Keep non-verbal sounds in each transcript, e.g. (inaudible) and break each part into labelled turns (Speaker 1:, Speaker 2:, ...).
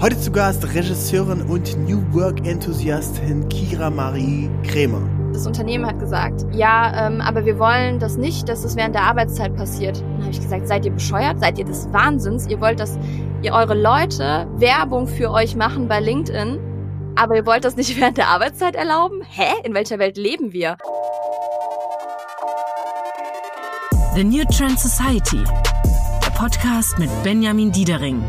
Speaker 1: Heute zu Gast Regisseurin und New Work-Enthusiastin Kira Marie Krämer.
Speaker 2: Das Unternehmen hat gesagt, ja, ähm, aber wir wollen das nicht, dass es während der Arbeitszeit passiert. Dann habe ich gesagt, seid ihr bescheuert? Seid ihr des Wahnsinns? Ihr wollt, dass ihr eure Leute Werbung für euch machen bei LinkedIn, aber ihr wollt das nicht (laughs) während der Arbeitszeit erlauben? Hä? In welcher Welt leben wir?
Speaker 3: The New Trend Society. Der Podcast mit Benjamin Diedering.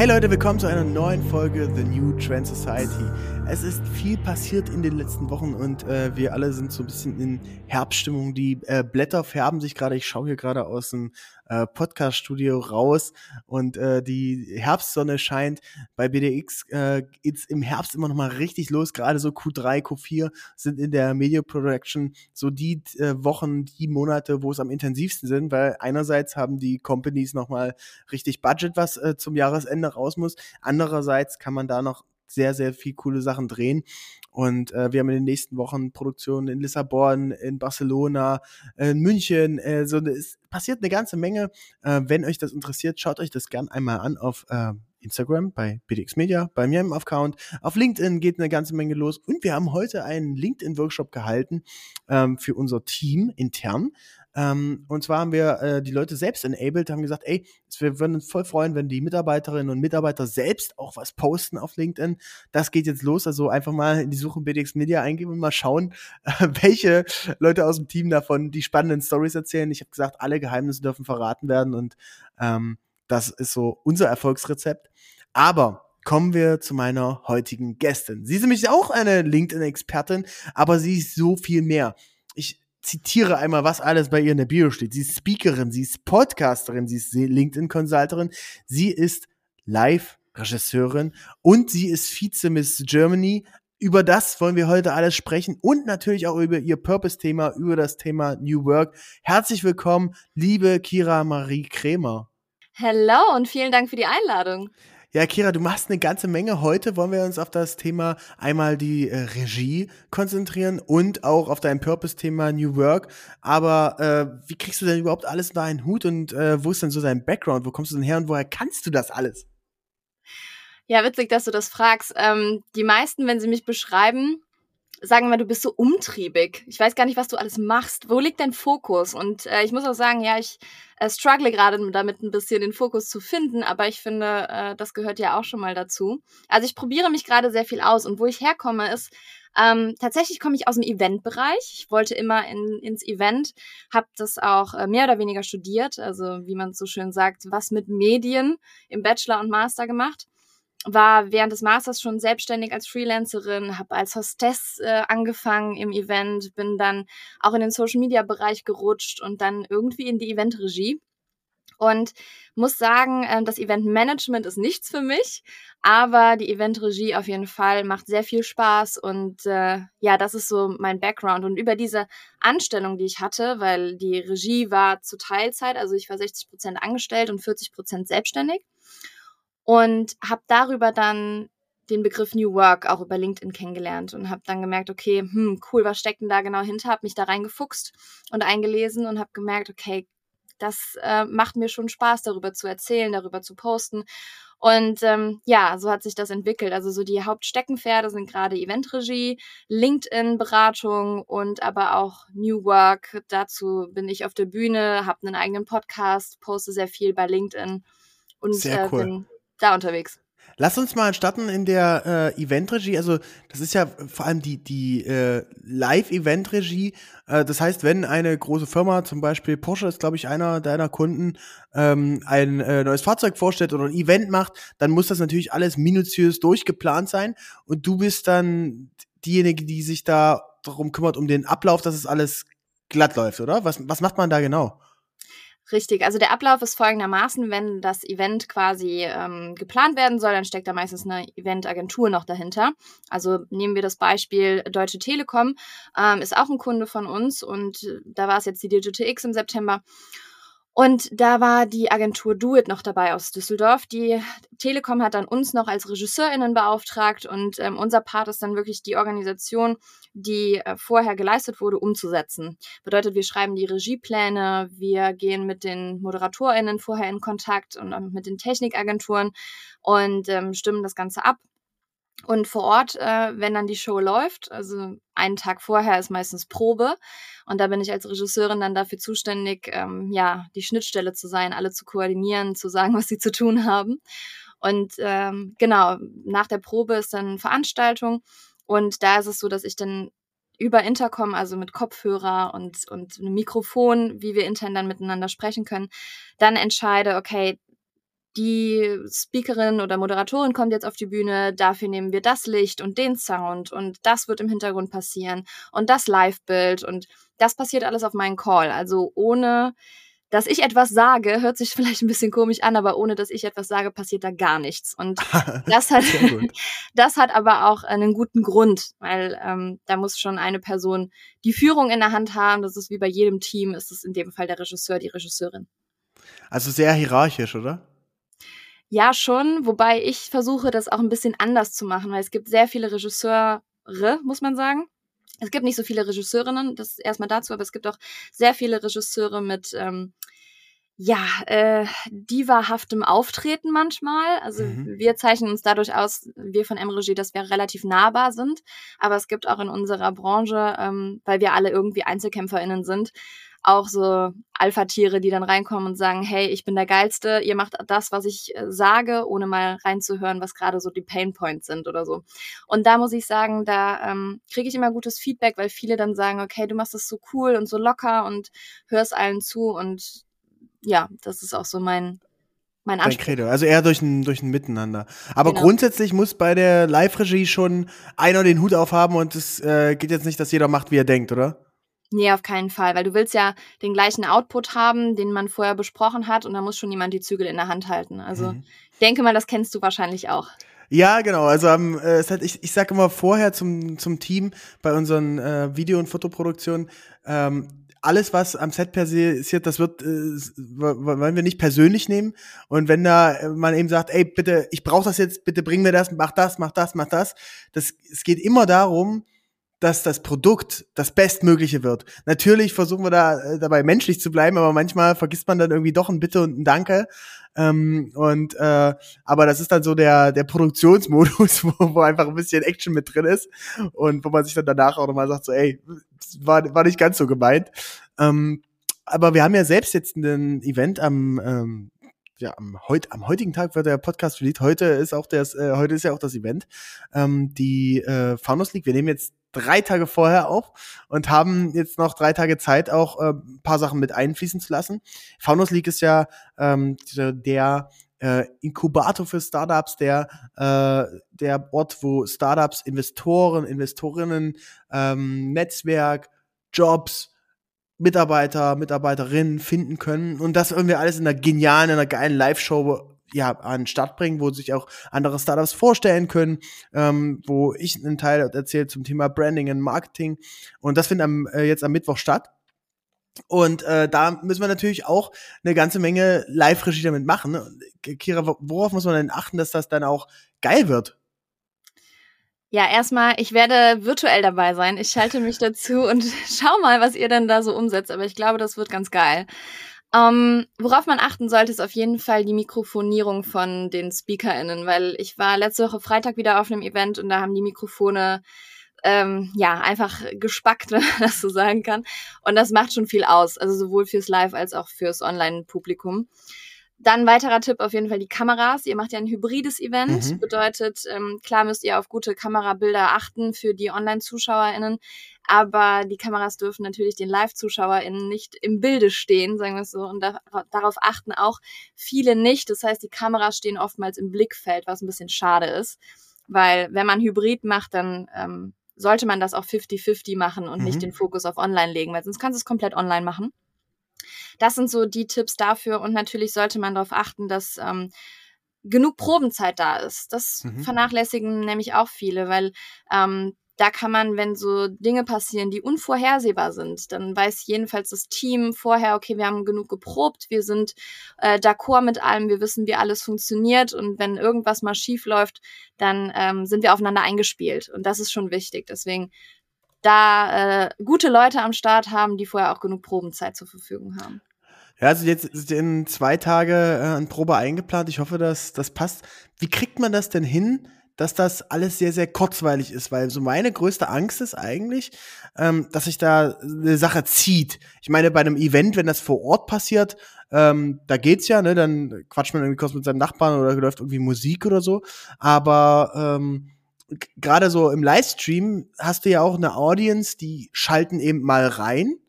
Speaker 1: Hey Leute, willkommen zu einer neuen Folge The New Trend Society. Es ist viel passiert in den letzten Wochen und äh, wir alle sind so ein bisschen in Herbststimmung. Die äh, Blätter färben sich gerade. Ich schaue hier gerade aus dem äh, Podcast-Studio raus und äh, die Herbstsonne scheint. Bei BDX äh, geht's im Herbst immer noch mal richtig los. Gerade so Q3, Q4 sind in der Media Production so die äh, Wochen, die Monate, wo es am intensivsten sind, weil einerseits haben die Companies noch mal richtig Budget, was äh, zum Jahresende raus muss. Andererseits kann man da noch sehr, sehr viel coole Sachen drehen. Und äh, wir haben in den nächsten Wochen Produktionen in Lissabon, in Barcelona, in München. Äh, so es passiert eine ganze Menge. Äh, wenn euch das interessiert, schaut euch das gern einmal an auf äh, Instagram bei BDX Media, bei mir im Account. Auf LinkedIn geht eine ganze Menge los. Und wir haben heute einen LinkedIn-Workshop gehalten ähm, für unser Team intern. Ähm, und zwar haben wir äh, die Leute selbst enabled, haben gesagt, ey, wir würden uns voll freuen, wenn die Mitarbeiterinnen und Mitarbeiter selbst auch was posten auf LinkedIn. Das geht jetzt los. Also einfach mal in die Suche BDX Media eingeben und mal schauen, äh, (laughs) welche Leute aus dem Team davon die spannenden Stories erzählen. Ich habe gesagt, alle Geheimnisse dürfen verraten werden und ähm, das ist so unser Erfolgsrezept. Aber kommen wir zu meiner heutigen Gästin. Sie ist nämlich auch eine LinkedIn-Expertin, aber sie ist so viel mehr. Ich zitiere einmal, was alles bei ihr in der Bio steht. Sie ist Speakerin, sie ist Podcasterin, sie ist LinkedIn-Consulterin, sie ist Live-Regisseurin und sie ist Vize-Miss Germany. Über das wollen wir heute alles sprechen und natürlich auch über ihr Purpose-Thema, über das Thema New Work. Herzlich willkommen, liebe Kira Marie Krämer.
Speaker 2: Hello und vielen Dank für die Einladung.
Speaker 1: Ja, Kira, du machst eine ganze Menge. Heute wollen wir uns auf das Thema einmal die äh, Regie konzentrieren und auch auf dein Purpose-Thema New Work. Aber äh, wie kriegst du denn überhaupt alles in deinen Hut und äh, wo ist denn so dein Background? Wo kommst du denn her und woher kannst du das alles?
Speaker 2: Ja, witzig, dass du das fragst. Ähm, die meisten, wenn sie mich beschreiben, sagen immer, du bist so umtriebig. Ich weiß gar nicht, was du alles machst. Wo liegt dein Fokus? Und äh, ich muss auch sagen, ja, ich äh, struggle gerade damit ein bisschen den Fokus zu finden, aber ich finde, äh, das gehört ja auch schon mal dazu. Also ich probiere mich gerade sehr viel aus und wo ich herkomme ist, ähm, tatsächlich komme ich aus dem Eventbereich. Ich wollte immer in, ins Event, habe das auch äh, mehr oder weniger studiert, also wie man so schön sagt, was mit Medien im Bachelor und Master gemacht war während des Masters schon selbstständig als Freelancerin, habe als Hostess äh, angefangen im Event, bin dann auch in den Social-Media-Bereich gerutscht und dann irgendwie in die Eventregie. Und muss sagen, äh, das Eventmanagement ist nichts für mich, aber die Eventregie auf jeden Fall macht sehr viel Spaß und äh, ja, das ist so mein Background. Und über diese Anstellung, die ich hatte, weil die Regie war zu Teilzeit, also ich war 60 Prozent angestellt und 40 Prozent selbstständig und habe darüber dann den Begriff New Work auch über LinkedIn kennengelernt und habe dann gemerkt, okay, hm, cool, was steckt denn da genau hinter? Habe mich da reingefuchst und eingelesen und habe gemerkt, okay, das äh, macht mir schon Spaß, darüber zu erzählen, darüber zu posten. Und ähm, ja, so hat sich das entwickelt. Also so die Hauptsteckenpferde sind gerade Eventregie, LinkedIn-Beratung und aber auch New Work. Dazu bin ich auf der Bühne, habe einen eigenen Podcast, poste sehr viel bei LinkedIn und
Speaker 1: sehr
Speaker 2: äh,
Speaker 1: cool.
Speaker 2: bin da unterwegs.
Speaker 1: Lass uns mal starten in der äh, Eventregie. Also das ist ja vor allem die, die äh, Live-Event-Regie. Äh, das heißt, wenn eine große Firma, zum Beispiel Porsche ist, glaube ich, einer deiner Kunden, ähm, ein äh, neues Fahrzeug vorstellt oder ein Event macht, dann muss das natürlich alles minutiös durchgeplant sein. Und du bist dann diejenige, die sich da darum kümmert, um den Ablauf, dass es alles glatt läuft, oder? Was, was macht man da genau?
Speaker 2: Richtig, also der Ablauf ist folgendermaßen, wenn das Event quasi ähm, geplant werden soll, dann steckt da meistens eine Eventagentur noch dahinter. Also nehmen wir das Beispiel Deutsche Telekom, ähm, ist auch ein Kunde von uns und äh, da war es jetzt die Digital X im September. Und da war die Agentur Do It noch dabei aus Düsseldorf. Die Telekom hat dann uns noch als RegisseurInnen beauftragt und ähm, unser Part ist dann wirklich die Organisation, die äh, vorher geleistet wurde, umzusetzen. Bedeutet, wir schreiben die Regiepläne, wir gehen mit den ModeratorInnen vorher in Kontakt und ähm, mit den Technikagenturen und ähm, stimmen das Ganze ab. Und vor Ort, äh, wenn dann die Show läuft, also einen Tag vorher ist meistens Probe. Und da bin ich als Regisseurin dann dafür zuständig, ähm, ja, die Schnittstelle zu sein, alle zu koordinieren, zu sagen, was sie zu tun haben. Und ähm, genau, nach der Probe ist dann Veranstaltung. Und da ist es so, dass ich dann über Intercom, also mit Kopfhörer und, und einem Mikrofon, wie wir intern dann miteinander sprechen können, dann entscheide, okay, die Speakerin oder Moderatorin kommt jetzt auf die Bühne, dafür nehmen wir das Licht und den Sound und das wird im Hintergrund passieren und das Live-Bild und das passiert alles auf meinen Call. Also ohne, dass ich etwas sage, hört sich (laughs) vielleicht ein bisschen komisch an, aber ohne, dass ich etwas sage, passiert da gar nichts. Und (laughs) das hat, (laughs) das hat aber auch einen guten Grund, weil ähm, da muss schon eine Person die Führung in der Hand haben. Das ist wie bei jedem Team, ist es in dem Fall der Regisseur, die Regisseurin.
Speaker 1: Also sehr hierarchisch, oder?
Speaker 2: Ja, schon, wobei ich versuche, das auch ein bisschen anders zu machen, weil es gibt sehr viele Regisseure, muss man sagen. Es gibt nicht so viele Regisseurinnen, das erstmal dazu, aber es gibt auch sehr viele Regisseure mit, ähm, ja, äh, divahaftem Auftreten manchmal. Also mhm. wir zeichnen uns dadurch aus, wir von M-Regie, dass wir relativ nahbar sind. Aber es gibt auch in unserer Branche, ähm, weil wir alle irgendwie EinzelkämpferInnen sind, auch so Alpha-Tiere, die dann reinkommen und sagen, hey, ich bin der Geilste, ihr macht das, was ich äh, sage, ohne mal reinzuhören, was gerade so die Pain Points sind oder so. Und da muss ich sagen, da ähm, kriege ich immer gutes Feedback, weil viele dann sagen, okay, du machst das so cool und so locker und hörst allen zu und ja, das ist auch so mein mein Anspruch.
Speaker 1: Credo. Also eher durch ein, durch ein Miteinander. Aber genau. grundsätzlich muss bei der Live-Regie schon einer den Hut aufhaben und es äh, geht jetzt nicht, dass jeder macht, wie er denkt, oder?
Speaker 2: Nee, auf keinen Fall, weil du willst ja den gleichen Output haben, den man vorher besprochen hat und da muss schon jemand die Zügel in der Hand halten. Also mhm. denke mal, das kennst du wahrscheinlich auch.
Speaker 1: Ja, genau. Also ähm, äh, halt, ich, ich sage immer vorher zum, zum Team bei unseren äh, Video- und Fotoproduktionen, ähm, alles, was am Set passiert, das wird, äh, wollen wir nicht persönlich nehmen. Und wenn da äh, man eben sagt, ey, bitte, ich brauche das jetzt, bitte bring mir das, mach das, mach das, mach das. Das, es geht immer darum, dass das Produkt das Bestmögliche wird. Natürlich versuchen wir da äh, dabei menschlich zu bleiben, aber manchmal vergisst man dann irgendwie doch ein Bitte und ein Danke. Ähm, und äh, aber das ist dann so der der Produktionsmodus, (laughs) wo, wo einfach ein bisschen Action mit drin ist und wo man sich dann danach auch nochmal sagt so, ey, war war nicht ganz so gemeint. Ähm, aber wir haben ja selbst jetzt ein Event am ähm, ja, am, heut, am heutigen Tag wird der Podcast released. Heute ist auch das, äh, heute ist ja auch das Event. Ähm, die äh, Faunus League, wir nehmen jetzt drei Tage vorher auf und haben jetzt noch drei Tage Zeit, auch äh, ein paar Sachen mit einfließen zu lassen. Faunus League ist ja ähm, der äh, Inkubator für Startups, der, äh, der Ort, wo Startups, Investoren, Investorinnen, ähm, Netzwerk, Jobs, Mitarbeiter, Mitarbeiterinnen finden können und das irgendwie alles in einer genialen, in einer geilen Live-Show ja, an Start bringen, wo sich auch andere Startups vorstellen können, ähm, wo ich einen Teil erzähle zum Thema Branding und Marketing. Und das findet am, äh, jetzt am Mittwoch statt. Und äh, da müssen wir natürlich auch eine ganze Menge Live-Regie damit machen. Kira, worauf muss man denn achten, dass das dann auch geil wird?
Speaker 2: Ja, erstmal, ich werde virtuell dabei sein. Ich schalte mich dazu und (laughs) schau mal, was ihr denn da so umsetzt. Aber ich glaube, das wird ganz geil. Ähm, worauf man achten sollte, ist auf jeden Fall die Mikrofonierung von den SpeakerInnen, weil ich war letzte Woche Freitag wieder auf einem Event und da haben die Mikrofone ähm, ja einfach gespackt, (laughs) wenn man das so sagen kann. Und das macht schon viel aus, also sowohl fürs Live als auch fürs Online-Publikum. Dann weiterer Tipp auf jeden Fall die Kameras. Ihr macht ja ein hybrides Event. Mhm. Bedeutet, ähm, klar müsst ihr auf gute Kamerabilder achten für die Online-ZuschauerInnen. Aber die Kameras dürfen natürlich den Live-ZuschauerInnen nicht im Bilde stehen, sagen wir es so. Und da, darauf achten auch viele nicht. Das heißt, die Kameras stehen oftmals im Blickfeld, was ein bisschen schade ist. Weil wenn man Hybrid macht, dann ähm, sollte man das auch 50-50 machen und mhm. nicht den Fokus auf Online legen, weil sonst kannst du es komplett online machen. Das sind so die Tipps dafür und natürlich sollte man darauf achten, dass ähm, genug Probenzeit da ist. Das mhm. vernachlässigen nämlich auch viele, weil ähm, da kann man, wenn so Dinge passieren, die unvorhersehbar sind, dann weiß jedenfalls das Team vorher, okay, wir haben genug geprobt, wir sind äh, d'accord mit allem, wir wissen, wie alles funktioniert und wenn irgendwas mal schief läuft, dann ähm, sind wir aufeinander eingespielt und das ist schon wichtig. Deswegen da äh, gute Leute am Start haben, die vorher auch genug Probenzeit zur Verfügung haben.
Speaker 1: Ja, also jetzt in zwei Tage äh, ein Probe eingeplant. Ich hoffe, dass das passt. Wie kriegt man das denn hin, dass das alles sehr, sehr kurzweilig ist? Weil so meine größte Angst ist eigentlich, ähm, dass sich da eine Sache zieht. Ich meine, bei einem Event, wenn das vor Ort passiert, ähm, da geht's ja, ne? Dann quatscht man irgendwie kurz mit seinem Nachbarn oder läuft irgendwie Musik oder so. Aber ähm, gerade so im Livestream hast du ja auch eine Audience, die schalten eben mal rein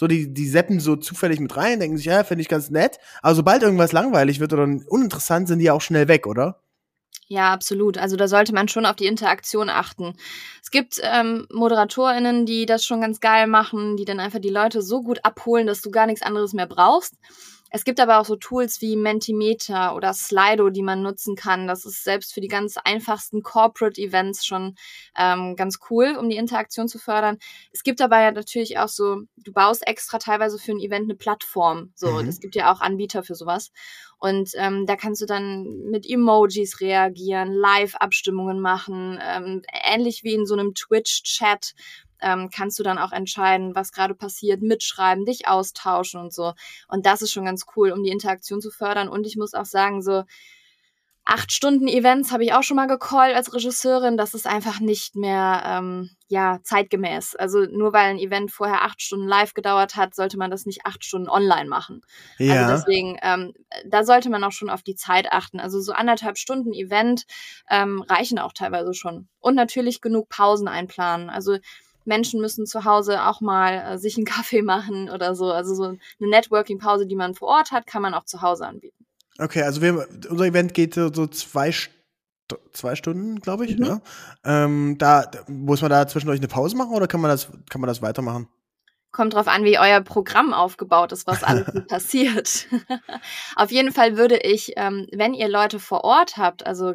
Speaker 1: so, die, die seppen so zufällig mit rein, denken sich, ja, finde ich ganz nett. Aber sobald irgendwas langweilig wird oder uninteressant, sind die auch schnell weg, oder?
Speaker 2: Ja, absolut. Also da sollte man schon auf die Interaktion achten. Es gibt ähm, ModeratorInnen, die das schon ganz geil machen, die dann einfach die Leute so gut abholen, dass du gar nichts anderes mehr brauchst. Es gibt aber auch so Tools wie Mentimeter oder Slido, die man nutzen kann. Das ist selbst für die ganz einfachsten Corporate Events schon ähm, ganz cool, um die Interaktion zu fördern. Es gibt aber ja natürlich auch so, du baust extra teilweise für ein Event eine Plattform. So, mhm. es gibt ja auch Anbieter für sowas. Und ähm, da kannst du dann mit Emojis reagieren, Live-Abstimmungen machen, ähm, ähnlich wie in so einem Twitch-Chat ähm, kannst du dann auch entscheiden, was gerade passiert, mitschreiben, dich austauschen und so. Und das ist schon ganz cool, um die Interaktion zu fördern. Und ich muss auch sagen, so acht Stunden Events habe ich auch schon mal gecallt als Regisseurin. Das ist einfach nicht mehr ähm, ja zeitgemäß. Also nur weil ein Event vorher acht Stunden live gedauert hat, sollte man das nicht acht Stunden online machen. Also ja. Also deswegen, ähm, da sollte man auch schon auf die Zeit achten. Also so anderthalb Stunden Event ähm, reichen auch teilweise schon. Und natürlich genug Pausen einplanen. Also Menschen müssen zu Hause auch mal äh, sich einen (laughs) Kaffee machen oder so. Also so eine Networking-Pause, die man vor Ort hat, kann man auch zu Hause anbieten.
Speaker 1: Okay, also wir, unser Event geht so, so zwei, zwei Stunden, glaube ich. Mhm. Ja. Ähm, da muss man da zwischendurch eine Pause machen oder kann man das, kann man das weitermachen?
Speaker 2: Kommt drauf an, wie euer Programm aufgebaut ist, was alles (laughs) passiert. (laughs) Auf jeden Fall würde ich, ähm, wenn ihr Leute vor Ort habt, also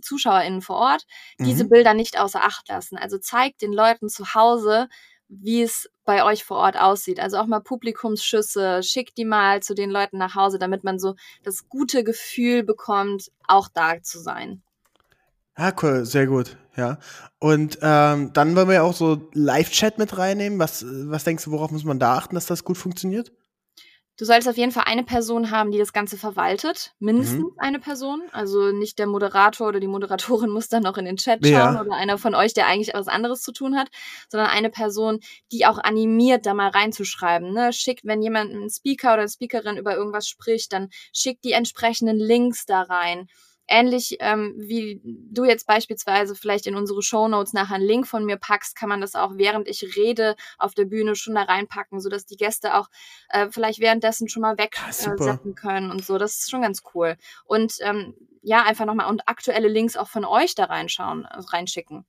Speaker 2: ZuschauerInnen vor Ort, diese mhm. Bilder nicht außer Acht lassen. Also zeigt den Leuten zu Hause, wie es bei euch vor Ort aussieht. Also auch mal Publikumsschüsse, schickt die mal zu den Leuten nach Hause, damit man so das gute Gefühl bekommt, auch da zu sein.
Speaker 1: Ja, cool, sehr gut, ja. Und ähm, dann wollen wir ja auch so Live-Chat mit reinnehmen. Was, was denkst du, worauf muss man da achten, dass das gut funktioniert?
Speaker 2: Du solltest auf jeden Fall eine Person haben, die das Ganze verwaltet. Mindestens mhm. eine Person. Also nicht der Moderator oder die Moderatorin (laughs) muss dann noch in den Chat schauen ja. oder einer von euch, der eigentlich was anderes zu tun hat, sondern eine Person, die auch animiert, da mal reinzuschreiben. Ne? Schickt, wenn jemand, ein Speaker oder eine Speakerin über irgendwas spricht, dann schickt die entsprechenden Links da rein ähnlich ähm, wie du jetzt beispielsweise vielleicht in unsere Show Notes nachher einen Link von mir packst, kann man das auch während ich rede auf der Bühne schon da reinpacken, sodass die Gäste auch äh, vielleicht währenddessen schon mal wegsetzen äh, können und so. Das ist schon ganz cool. Und ähm, ja, einfach nochmal und aktuelle Links auch von euch da reinschauen, also reinschicken.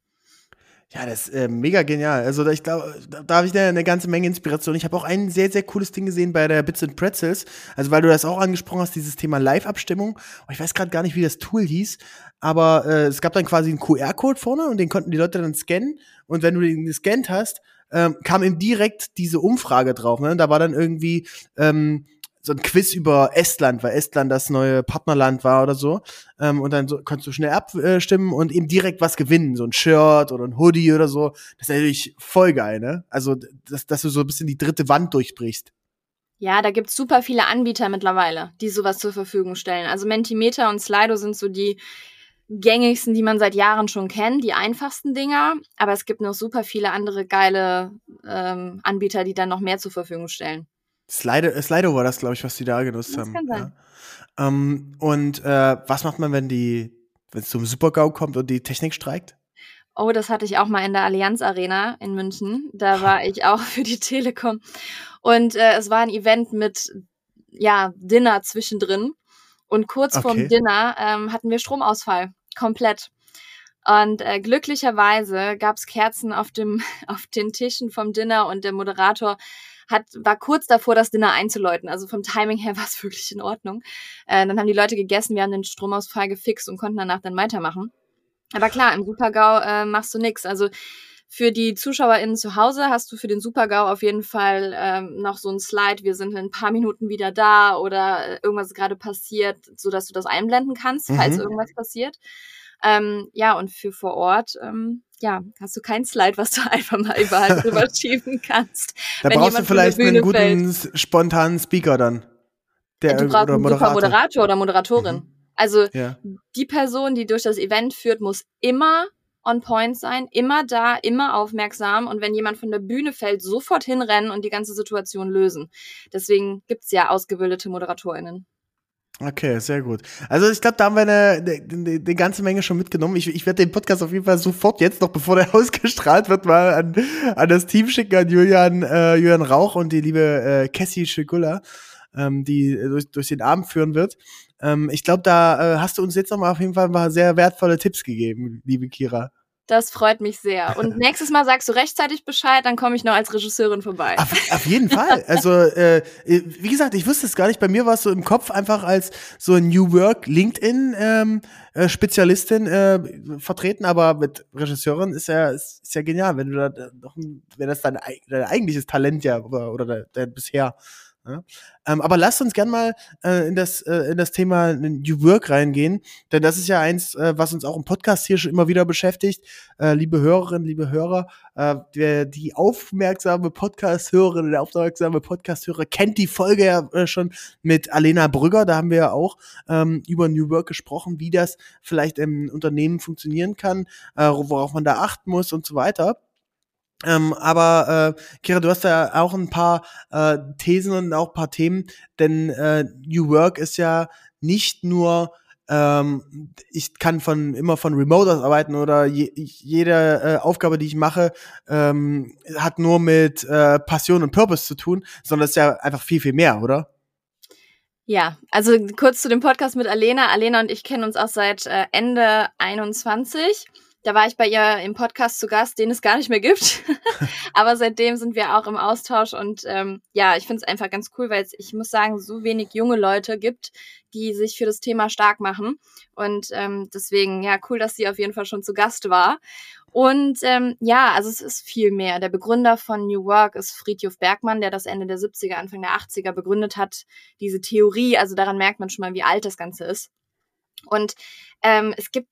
Speaker 1: Ja, das ist äh, mega genial. Also ich glaube, da, da habe ich eine, ganze Menge Inspiration. Ich habe auch ein sehr, sehr cooles Ding gesehen bei der Bits and Pretzels. Also weil du das auch angesprochen hast, dieses Thema Live-Abstimmung. Ich weiß gerade gar nicht, wie das Tool hieß, aber äh, es gab dann quasi einen QR-Code vorne und den konnten die Leute dann scannen. Und wenn du den gescannt hast, ähm, kam ihm direkt diese Umfrage drauf. Ne? Da war dann irgendwie ähm, so ein Quiz über Estland, weil Estland das neue Partnerland war oder so. Ähm, und dann so, konntest du schnell abstimmen und eben direkt was gewinnen, so ein Shirt oder ein Hoodie oder so. Das ist natürlich voll geil, ne? Also, dass, dass du so ein bisschen die dritte Wand durchbrichst.
Speaker 2: Ja, da gibt's super viele Anbieter mittlerweile, die sowas zur Verfügung stellen. Also Mentimeter und Slido sind so die gängigsten, die man seit Jahren schon kennt, die einfachsten Dinger. Aber es gibt noch super viele andere geile ähm, Anbieter, die dann noch mehr zur Verfügung stellen.
Speaker 1: Slido, äh, Slido war das, glaube ich, was die da genutzt das haben. Kann sein. Ja. Ähm, und äh, was macht man, wenn die, wenn es zum Super-GAU kommt und die Technik streikt?
Speaker 2: Oh, das hatte ich auch mal in der Allianz Arena in München. Da war ich auch (laughs) für die Telekom. Und äh, es war ein Event mit ja, Dinner zwischendrin. Und kurz okay. vorm Dinner ähm, hatten wir Stromausfall. Komplett. Und äh, glücklicherweise gab es Kerzen auf, dem, (laughs) auf den Tischen vom Dinner und der Moderator hat, war kurz davor, das Dinner einzuläuten. Also vom Timing her (laughs) war es wirklich in Ordnung. Äh, dann haben die Leute gegessen, wir haben den Stromausfall gefixt und konnten danach dann weitermachen. Aber klar, im Supergau äh, machst du nix. Also Für die ZuschauerInnen zu Hause hast du für den Super-GAU auf jeden Fall ähm, noch so ein Slide, wir sind in ein paar Minuten wieder da oder äh, irgendwas ist gerade passiert, so dass du das einblenden kannst, falls
Speaker 1: Mhm.
Speaker 2: irgendwas passiert. Ähm, ja, und für vor Ort, ähm, ja, hast du kein Slide, was du (laughs) einfach mal überall (laughs) drüber schieben kannst.
Speaker 1: Da
Speaker 2: Wenn
Speaker 1: brauchst du
Speaker 2: jemand von der
Speaker 1: vielleicht einen guten s- spontanen Speaker dann. Der,
Speaker 2: du brauchst einen super Moderator oder Moderatorin.
Speaker 1: Mhm.
Speaker 2: Also
Speaker 1: Ja.
Speaker 2: die Person, die durch das Event führt, muss immer on point sein, immer da, immer aufmerksam und wenn jemand von der Bühne fällt, sofort hinrennen und die ganze Situation lösen. Deswegen gibt's ja ausgebildete ModeratorInnen.
Speaker 1: Okay, sehr gut. Also ich glaube, da haben wir eine, eine, eine ganze Menge schon mitgenommen. Ich, ich werde den Podcast auf jeden Fall sofort jetzt, noch bevor der (laughs) ausgestrahlt wird, mal an, an das Team schicken, an Julian, äh, Julian Rauch und die liebe äh, Cassie Schigula, ähm, die durch, durch den Abend führen wird. Ähm, ich glaube, da äh, hast du uns jetzt noch mal auf jeden Fall mal sehr wertvolle Tipps gegeben, liebe Kira.
Speaker 2: Das freut mich sehr. Und (laughs) nächstes Mal sagst du rechtzeitig Bescheid, dann komme ich noch als Regisseurin vorbei.
Speaker 1: Auf, auf jeden Fall. Also, äh, wie gesagt, ich wusste es gar nicht. Bei mir war es so im Kopf einfach als so ein New Work LinkedIn ähm, äh, Spezialistin äh, vertreten, aber mit Regisseurin ist ja ist, ist ja genial, wenn du da noch ein, wenn das dein, dein eigentliches Talent ja oder, oder dein, dein bisher. Ja? Ähm, aber lasst uns gern mal äh, in das äh, in das Thema New Work reingehen, denn das ist ja eins, äh, was uns auch im Podcast hier schon immer wieder beschäftigt. Äh, liebe Hörerinnen, liebe Hörer, äh, der, die aufmerksame Podcast-Hörerin, der aufmerksame Podcast-Hörer kennt die Folge ja äh, schon mit Alena Brügger. Da haben wir ja auch ähm, über New Work gesprochen, wie das vielleicht im Unternehmen funktionieren kann, äh, worauf man da achten muss und so weiter. Ähm, aber äh, Kira, du hast ja auch ein paar äh, Thesen und auch ein paar Themen, denn äh, New Work ist ja nicht nur ähm, ich kann von immer von Remote aus arbeiten oder je, jede äh, Aufgabe, die ich mache, ähm, hat nur mit äh, Passion und Purpose zu tun, sondern es ist ja einfach viel, viel mehr, oder?
Speaker 2: Ja, also kurz zu dem Podcast mit Alena. Alena und ich kennen uns auch seit äh, Ende 21. Da war ich bei ihr im Podcast zu Gast, den es gar nicht mehr gibt. (laughs) Aber seitdem sind wir auch im Austausch und ähm, ja, ich finde es einfach ganz cool, weil es, ich muss sagen, so wenig junge Leute gibt, die sich für das Thema stark machen. Und ähm, deswegen, ja, cool, dass sie auf jeden Fall schon zu Gast war. Und ähm, ja, also es ist viel mehr. Der Begründer von New Work ist Friedhof Bergmann, der das Ende der 70er, Anfang der 80er begründet hat. Diese Theorie, also daran merkt man schon mal, wie alt das Ganze ist. Und ähm, es gibt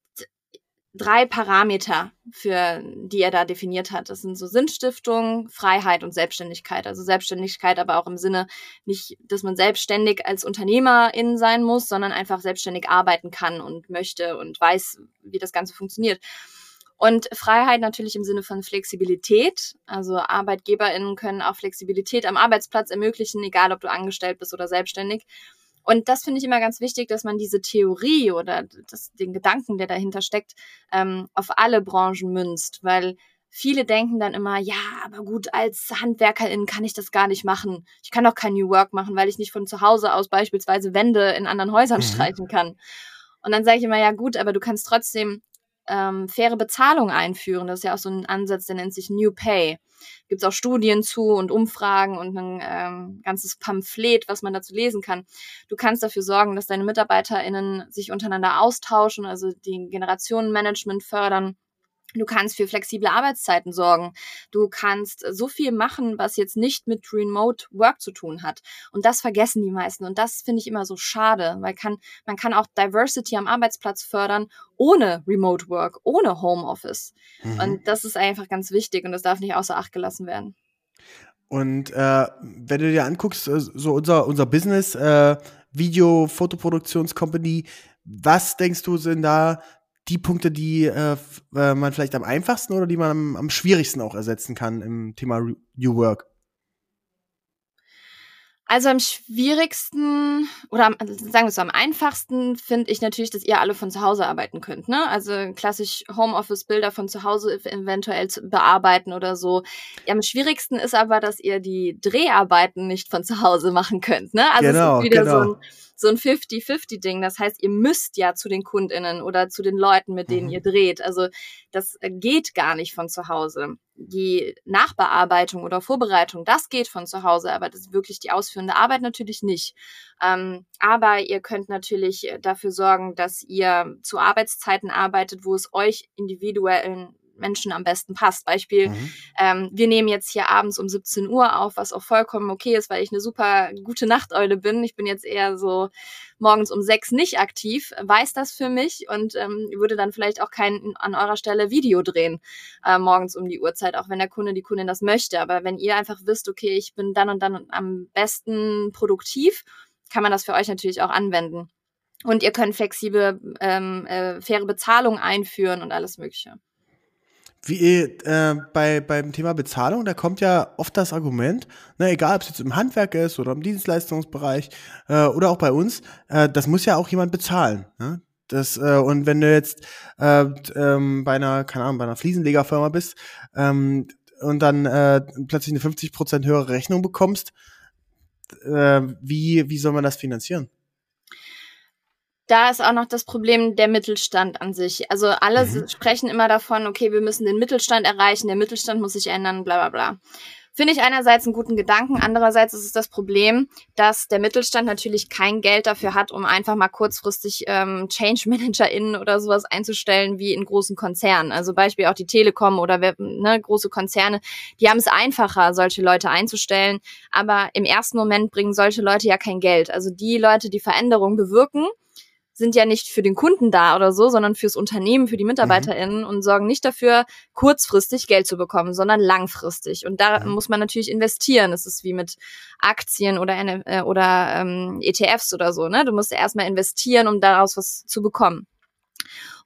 Speaker 2: drei Parameter, für die er da definiert hat. Das sind so Sinnstiftung, Freiheit und Selbstständigkeit. Also Selbstständigkeit aber auch im Sinne nicht, dass man selbstständig als Unternehmerin sein muss, sondern einfach selbstständig arbeiten kann und möchte und weiß, wie das Ganze funktioniert. Und Freiheit natürlich im Sinne von Flexibilität. Also ArbeitgeberInnen können auch Flexibilität am Arbeitsplatz ermöglichen, egal ob du angestellt bist oder selbstständig. Und das finde ich immer ganz wichtig, dass man diese Theorie oder das, den Gedanken, der dahinter steckt, ähm, auf alle Branchen münzt, weil viele denken dann immer, ja, aber gut, als Handwerkerin kann ich das gar nicht machen. Ich kann doch kein New Work machen, weil ich nicht von zu Hause aus beispielsweise Wände in anderen Häusern
Speaker 1: Mhm.
Speaker 2: streichen kann. Und dann sage ich immer, ja gut, aber du kannst trotzdem ähm, faire Bezahlung einführen. Das ist ja auch so ein Ansatz, der nennt sich New Pay. Gibt es auch Studien zu und Umfragen und ein ähm, ganzes Pamphlet, was man dazu lesen kann. Du kannst dafür sorgen, dass deine MitarbeiterInnen sich untereinander austauschen, also den Generationenmanagement fördern. Du kannst für flexible Arbeitszeiten sorgen. Du kannst so viel machen, was jetzt nicht mit Remote Work zu tun hat. Und das vergessen die meisten. Und das finde ich immer so schade, weil kann, man kann auch Diversity am Arbeitsplatz fördern ohne Remote Work, ohne Homeoffice.
Speaker 1: Mhm.
Speaker 2: Und das ist einfach ganz wichtig und das darf nicht außer Acht gelassen werden.
Speaker 1: Und äh, wenn du dir anguckst, äh, so unser, unser Business, äh, Video, Fotoproduktionscompany, was denkst du, sind da die Punkte, die äh, äh, man vielleicht am einfachsten oder die man am, am schwierigsten auch ersetzen kann im Thema Re New Work?
Speaker 2: Also am schwierigsten oder am, also sagen wir es so, am einfachsten finde ich natürlich, dass ihr alle von zu Hause arbeiten könnt. Ne? Also klassisch Homeoffice-Bilder von zu Hause ev- eventuell zu bearbeiten oder so. Ja, am schwierigsten ist aber, dass ihr die Dreharbeiten nicht von zu Hause machen könnt. Ne? Also
Speaker 1: Genau,
Speaker 2: es ist wieder
Speaker 1: genau.
Speaker 2: so ein so ein 50-50-Ding. Das heißt, ihr müsst ja zu den KundInnen oder zu den Leuten, mit denen
Speaker 1: Mhm.
Speaker 2: ihr dreht. Also das äh, geht gar nicht von zu Hause. Die Nachbearbeitung oder Vorbereitung, das geht von zu Hause, aber das ist wirklich die ausführende Arbeit natürlich nicht. Ähm, aber ihr könnt natürlich äh, dafür sorgen, dass ihr zu Arbeitszeiten arbeitet, wo es euch individuellen Menschen am besten passt. Beispiel, mhm. ähm, wir nehmen jetzt hier abends um 17 Uhr auf, was auch vollkommen okay ist, weil ich eine super gute Nachteule bin. Ich bin jetzt eher so morgens um sechs nicht aktiv, weiß das für mich und ähm, würde dann vielleicht auch kein an eurer Stelle Video drehen äh, morgens um die Uhrzeit, auch wenn der Kunde, die Kundin das möchte. Aber wenn ihr einfach wisst, okay, ich bin dann und dann am besten produktiv, kann man das für euch natürlich auch anwenden. Und ihr könnt flexible, ähm, äh, faire Bezahlung einführen und alles Mögliche.
Speaker 1: Wie äh, bei beim Thema Bezahlung, da kommt ja oft das Argument, ne, egal ob es jetzt im Handwerk ist oder im Dienstleistungsbereich äh, oder auch bei uns, äh, das muss ja auch jemand bezahlen. Ne? Das, äh, und wenn du jetzt äh, ähm, bei einer, keine Ahnung, bei einer Fliesenlegerfirma bist ähm, und dann äh, plötzlich eine 50% höhere Rechnung bekommst, äh, wie, wie soll man das finanzieren?
Speaker 2: Da ist auch noch das Problem der Mittelstand an sich. Also alle mhm. sprechen immer davon, okay, wir müssen den Mittelstand erreichen, der Mittelstand muss sich ändern, bla bla bla. Finde ich einerseits einen guten Gedanken, andererseits ist es das Problem, dass der Mittelstand natürlich kein Geld dafür hat, um einfach mal kurzfristig ähm, Change ManagerInnen oder sowas einzustellen wie in großen Konzernen. Also Beispiel auch die Telekom oder ne, große Konzerne, die haben es einfacher, solche Leute einzustellen, aber im ersten Moment bringen solche Leute ja kein Geld. Also die Leute, die Veränderung bewirken, sind ja nicht für den Kunden da oder so, sondern fürs Unternehmen, für die MitarbeiterInnen mhm. und sorgen nicht dafür, kurzfristig Geld zu bekommen, sondern langfristig. Und da mhm. muss man natürlich investieren. Das ist wie mit Aktien oder, äh, oder ähm, ETFs oder so. Ne? Du musst erstmal investieren, um daraus was zu bekommen.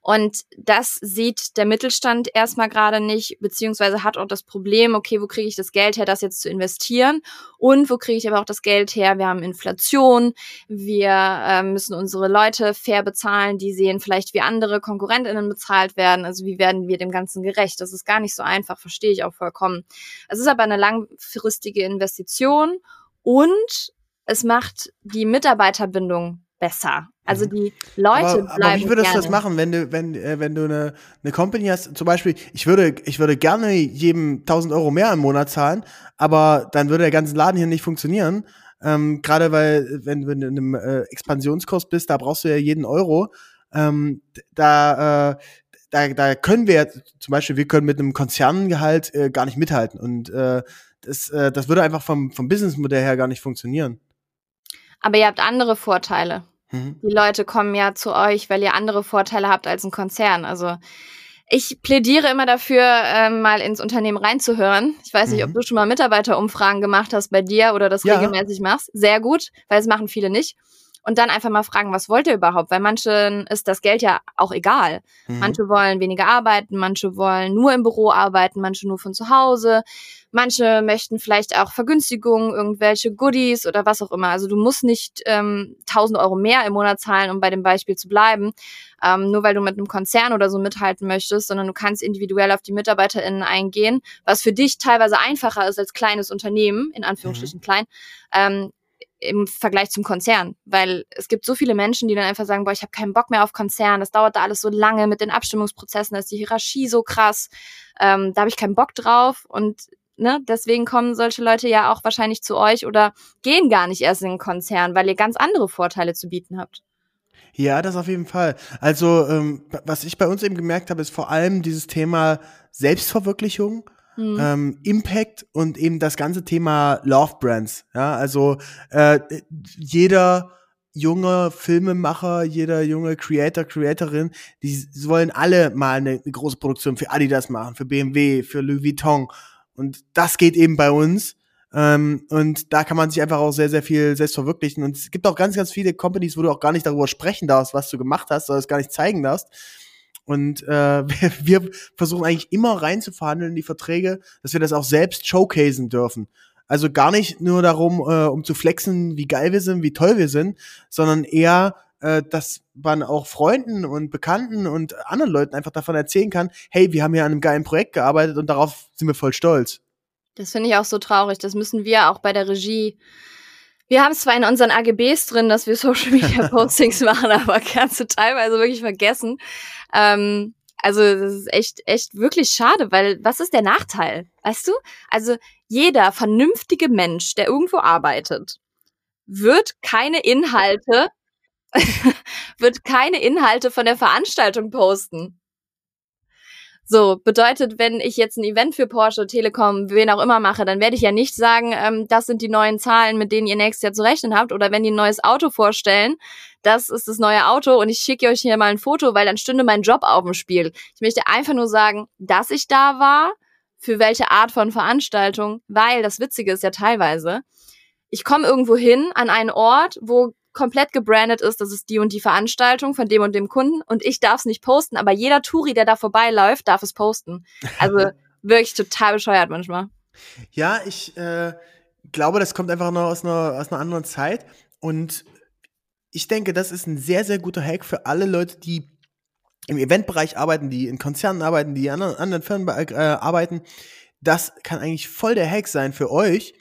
Speaker 2: Und das sieht der Mittelstand erstmal gerade nicht, beziehungsweise hat auch das Problem, okay, wo kriege ich das Geld her, das jetzt zu investieren? Und wo kriege ich aber auch das Geld her? Wir haben Inflation, wir äh, müssen unsere Leute fair bezahlen, die sehen vielleicht, wie andere KonkurrentInnen bezahlt werden. Also wie werden wir dem Ganzen gerecht? Das ist gar nicht so einfach, verstehe ich auch vollkommen. Es ist aber eine langfristige Investition und es macht die Mitarbeiterbindung besser. Also mhm. die Leute aber, bleiben
Speaker 1: aber wie würdest du das machen, wenn du wenn äh, wenn du eine eine Company hast? Zum Beispiel, ich würde ich würde gerne jedem 1000 Euro mehr im Monat zahlen, aber dann würde der ganze Laden hier nicht funktionieren. Ähm, Gerade weil wenn du in einem äh, Expansionskurs bist, da brauchst du ja jeden Euro. Ähm, da äh, da, da können wir zum Beispiel, wir können mit einem Konzerngehalt äh, gar nicht mithalten und äh, das, äh, das würde einfach vom, vom Businessmodell her gar nicht funktionieren.
Speaker 2: Aber ihr habt andere Vorteile. Mhm. Die Leute kommen ja zu euch, weil ihr andere Vorteile habt als ein Konzern. Also ich plädiere immer dafür, äh, mal ins Unternehmen reinzuhören. Ich weiß nicht, mhm. ob du schon mal Mitarbeiterumfragen gemacht hast bei dir oder das ja. regelmäßig machst. Sehr gut, weil es machen viele nicht und dann einfach mal fragen, was wollt ihr überhaupt? Weil manchen ist das Geld ja auch egal. Mhm. Manche wollen weniger arbeiten, manche wollen nur im Büro arbeiten, manche nur von zu Hause. Manche möchten vielleicht auch Vergünstigungen, irgendwelche Goodies oder was auch immer. Also du musst nicht ähm, 1000 Euro mehr im Monat zahlen, um bei dem Beispiel zu bleiben, ähm, nur weil du mit einem Konzern oder so mithalten möchtest, sondern du kannst individuell auf die MitarbeiterInnen eingehen, was für dich teilweise einfacher ist als kleines Unternehmen, in Anführungsstrichen mhm. klein, ähm, im Vergleich zum Konzern, weil es gibt so viele Menschen, die dann einfach sagen, boah, ich habe keinen Bock mehr auf Konzern, das dauert da alles so lange mit den Abstimmungsprozessen, da ist die Hierarchie so krass, ähm, da habe ich keinen Bock drauf und ne, deswegen kommen solche Leute ja auch wahrscheinlich zu euch oder gehen gar nicht erst in den Konzern, weil ihr ganz andere Vorteile zu bieten habt.
Speaker 1: Ja, das auf jeden Fall. Also, ähm, was ich bei uns eben gemerkt habe, ist vor allem dieses Thema Selbstverwirklichung mhm. ähm, Impact und eben das ganze Thema Love Brands. Ja, also äh, jeder junge Filmemacher, jeder junge Creator, Creatorin, die wollen alle mal eine, eine große Produktion für Adidas machen, für BMW, für Louis Vuitton. Und das geht eben bei uns. Ähm, und da kann man sich einfach auch sehr, sehr viel selbst verwirklichen. Und es gibt auch ganz, ganz viele Companies, wo du auch gar nicht darüber sprechen darfst, was du gemacht hast, oder es gar nicht zeigen darfst. Und äh, (laughs) wir versuchen eigentlich immer reinzuverhandeln in die Verträge, dass wir das auch selbst showcasen dürfen. Also gar nicht nur darum, äh, um zu flexen, wie geil wir sind, wie toll wir sind, sondern eher, äh, dass man auch Freunden und Bekannten und anderen Leuten einfach davon erzählen kann, hey, wir haben hier an einem geilen Projekt gearbeitet und darauf sind wir voll stolz.
Speaker 2: Das finde ich auch so traurig. Das müssen wir auch bei der Regie wir haben es zwar in unseren AGBs drin, dass wir Social Media (laughs) Postings machen, aber kannst du teilweise wirklich vergessen. Ähm, also das ist echt, echt wirklich schade, weil was ist der Nachteil? Weißt du? Also jeder vernünftige Mensch, der irgendwo arbeitet, wird keine Inhalte, (laughs) wird keine Inhalte von der Veranstaltung posten So, bedeutet, wenn ich jetzt ein Event für Porsche, Telekom, wen auch immer mache, dann werde ich ja nicht sagen, ähm, das sind die neuen Zahlen, mit denen ihr nächstes Jahr zu rechnen habt. Oder wenn die ein neues Auto vorstellen, das ist das neue Auto und ich schicke euch hier mal ein Foto, weil dann stünde mein Job auf dem Spiel. Ich möchte einfach nur sagen, dass ich da war, für welche Art von Veranstaltung, weil das Witzige ist ja teilweise, ich komme irgendwo hin an einen Ort, wo komplett gebrandet ist, das ist die und die Veranstaltung von dem und dem Kunden und ich darf es nicht posten, aber jeder Touri, der da vorbeiläuft, darf es posten. Also (laughs) wirklich total bescheuert manchmal.
Speaker 1: Ja, ich äh, glaube, das kommt einfach noch aus einer, aus einer anderen Zeit und ich denke, das ist ein sehr, sehr guter Hack für alle Leute, die im Eventbereich arbeiten, die in Konzernen arbeiten, die an anderen Firmen äh, arbeiten. Das kann eigentlich voll der Hack sein für euch,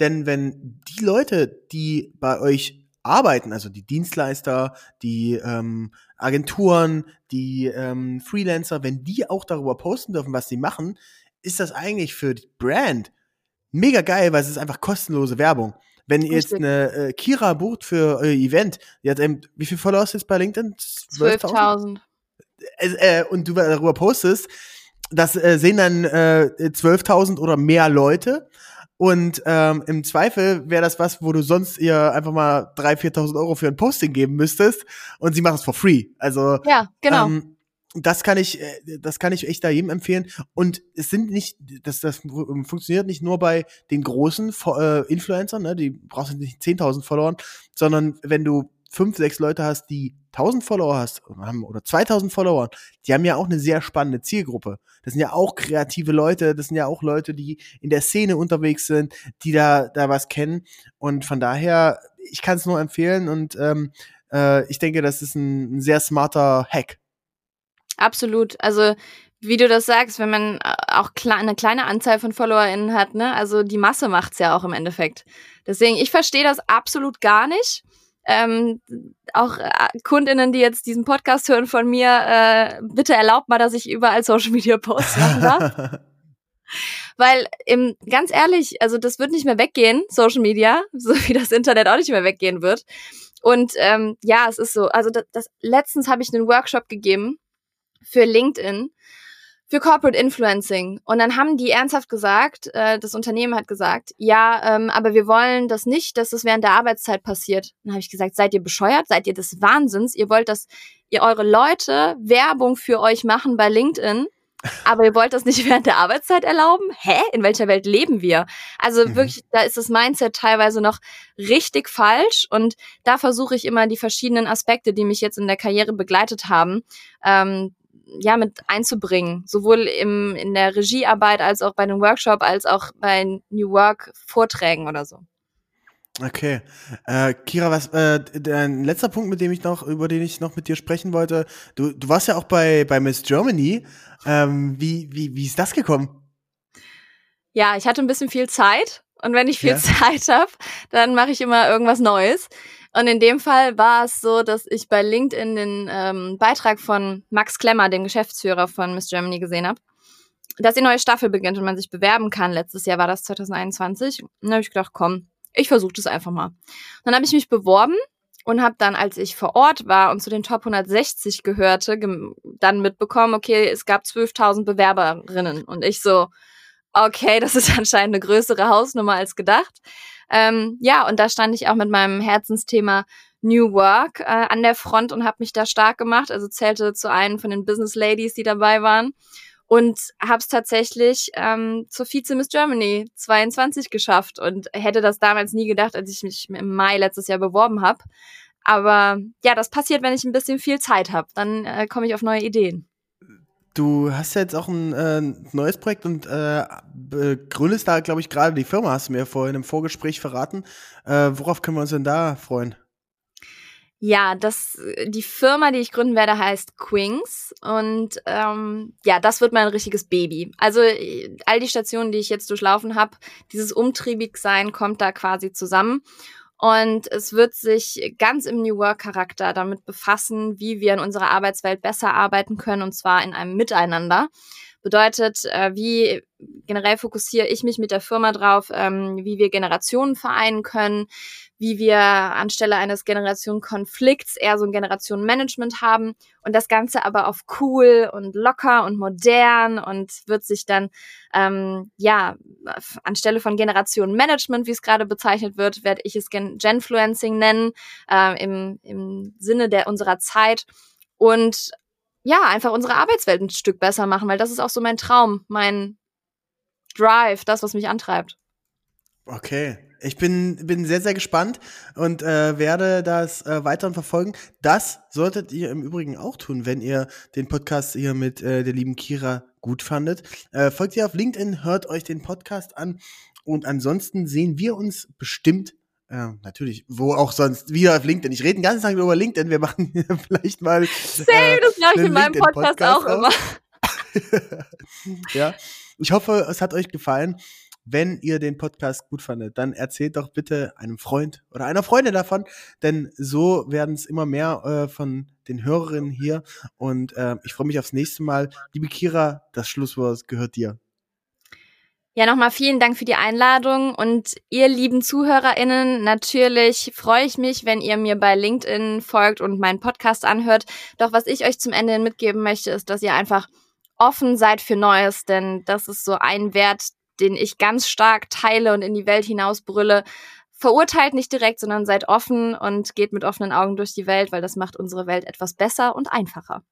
Speaker 1: denn wenn die Leute, die bei euch arbeiten, also die Dienstleister, die ähm, Agenturen, die ähm, Freelancer, wenn die auch darüber posten dürfen, was sie machen, ist das eigentlich für die Brand mega geil, weil es ist einfach kostenlose Werbung. Wenn ihr jetzt eine äh, Kira bucht für euer Event, die hat eben, wie viel Follower ist jetzt bei LinkedIn?
Speaker 2: 12.000. 12
Speaker 1: äh, und du darüber postest, das äh, sehen dann äh, 12.000 oder mehr Leute und ähm, im Zweifel wäre das was, wo du sonst ihr einfach mal 3.000, 4.000 Euro für ein Posting geben müsstest und sie macht es for free. Also
Speaker 2: ja, genau.
Speaker 1: Ähm, das kann ich, äh, das kann ich echt da jedem empfehlen. Und es sind nicht, das, das funktioniert nicht nur bei den großen äh, Influencern, ne, die brauchst du nicht 10.000 Follower, sondern wenn du fünf, sechs Leute hast, die 1000 Follower hast oder 2000 Follower, die haben ja auch eine sehr spannende Zielgruppe. Das sind ja auch kreative Leute, das sind ja auch Leute, die in der Szene unterwegs sind, die da, da was kennen. Und von daher, ich kann es nur empfehlen und ähm, äh, ich denke, das ist ein, ein sehr smarter Hack.
Speaker 2: Absolut. Also wie du das sagst, wenn man äh, auch eine kleine Anzahl von FollowerInnen hat, ne, also die Masse macht's ja auch im Endeffekt. Deswegen, ich verstehe das absolut gar nicht ähm, auch äh, Kundinnen, die jetzt diesen Podcast hören von mir, äh, bitte erlaubt mal, dass ich überall Social Media Posts machen darf. (laughs) Weil, im, ganz ehrlich, also das wird nicht mehr weggehen, Social Media, so wie das Internet auch nicht mehr weggehen wird. Und ähm, ja, es ist so. Also das, das letztens habe ich einen Workshop gegeben für LinkedIn für Corporate Influencing. Und dann haben die ernsthaft gesagt, äh, das Unternehmen hat gesagt, ja, ähm, aber wir wollen das nicht, dass das während der Arbeitszeit passiert. Dann habe ich gesagt, seid ihr bescheuert? Seid ihr des Wahnsinns? Ihr wollt, dass ihr eure Leute Werbung für euch machen bei LinkedIn, aber ihr wollt das nicht (laughs) während der Arbeitszeit erlauben? Hä? In welcher Welt leben wir? Also mhm. wirklich, da ist das Mindset teilweise noch richtig falsch und da versuche ich immer die verschiedenen Aspekte, die mich jetzt in der Karriere begleitet haben, ähm, ja mit einzubringen, sowohl im, in der Regiearbeit als auch bei einem Workshop, als auch bei New Work Vorträgen oder so.
Speaker 1: Okay. Äh, Kira, was äh, dein letzter Punkt, mit dem ich noch, über den ich noch mit dir sprechen wollte, du, du warst ja auch bei, bei Miss Germany. Ähm, wie, wie, wie ist das gekommen?
Speaker 2: Ja, ich hatte ein bisschen viel Zeit und wenn ich viel ja. Zeit habe, dann mache ich immer irgendwas Neues. Und in dem Fall war es so, dass ich bei LinkedIn den ähm, Beitrag von Max Klemmer, dem Geschäftsführer von Miss Germany, gesehen habe, dass die neue Staffel beginnt und man sich bewerben kann. Letztes Jahr war das 2021. Und dann habe ich gedacht, komm, ich versuche das einfach mal. Dann habe ich mich beworben und habe dann, als ich vor Ort war und zu den Top 160 gehörte, dann mitbekommen, okay, es gab 12.000 Bewerberinnen. Und ich so, okay, das ist (laughs) anscheinend eine größere Hausnummer als gedacht. Ähm, ja, und da stand ich auch mit meinem Herzensthema New Work äh, an der Front und habe mich da stark gemacht. Also zählte zu einem von den Business Ladies, die dabei waren. Und habe es tatsächlich ähm, zur Vize Miss Germany 22 geschafft und hätte das damals nie gedacht, als ich mich im Mai letztes Jahr beworben habe. Aber ja, das passiert, wenn ich ein bisschen viel Zeit habe. Dann äh, komme ich auf neue Ideen.
Speaker 1: Du hast ja jetzt auch ein äh, neues Projekt und äh, gründest da, glaube ich, gerade die Firma, hast du mir vorhin im Vorgespräch verraten. Äh, worauf können wir uns denn da freuen?
Speaker 2: Ja, das, die Firma, die ich gründen werde, heißt Quings. Und ähm, ja, das wird mein richtiges Baby. Also all die Stationen, die ich jetzt durchlaufen habe, dieses Umtriebigsein kommt da quasi zusammen. Und es wird sich ganz im New Work-Charakter damit befassen, wie wir in unserer Arbeitswelt besser arbeiten können, und zwar in einem Miteinander. Bedeutet, äh, wie generell fokussiere ich mich mit der Firma drauf, ähm, wie wir Generationen vereinen können, wie wir anstelle eines Generationenkonflikts eher so ein Generationenmanagement haben und das Ganze aber auf cool und locker und modern und wird sich dann ähm, ja anstelle von Generationenmanagement, wie es gerade bezeichnet wird, werde ich es Gen Genfluencing nennen äh, im, im Sinne der unserer Zeit. Und ja einfach unsere Arbeitswelt ein Stück besser machen, weil das ist auch so mein Traum, mein Drive, das was mich antreibt.
Speaker 1: Okay, ich bin, bin sehr, sehr gespannt und äh, werde das äh, weiterhin verfolgen. Das solltet ihr im Übrigen auch tun, wenn ihr den Podcast hier mit äh, der lieben Kira gut fandet. Äh, folgt ihr auf LinkedIn, hört euch den Podcast an und ansonsten sehen wir uns bestimmt ja, natürlich. Wo auch sonst. Wieder auf LinkedIn. Ich rede den ganzen Tag über LinkedIn. Wir machen (laughs) vielleicht mal.
Speaker 2: Same, äh, das mache ich in meinem Podcast, Podcast auch immer. (laughs)
Speaker 1: ja. Ich hoffe, es hat euch gefallen. Wenn ihr den Podcast gut fandet, dann erzählt doch bitte einem Freund oder einer Freundin davon, denn so werden es immer mehr äh, von den Hörerinnen hier. Und äh, ich freue mich aufs nächste Mal. Liebe Kira, das Schlusswort gehört dir.
Speaker 2: Ja, nochmal vielen Dank für die Einladung und ihr lieben ZuhörerInnen, natürlich freue ich mich, wenn ihr mir bei LinkedIn folgt und meinen Podcast anhört. Doch was ich euch zum Ende mitgeben möchte, ist, dass ihr einfach offen seid für Neues, denn das ist so ein Wert, den ich ganz stark teile und in die Welt hinausbrülle. Verurteilt nicht direkt, sondern seid offen und geht mit offenen Augen durch die Welt, weil das macht unsere Welt etwas besser und einfacher.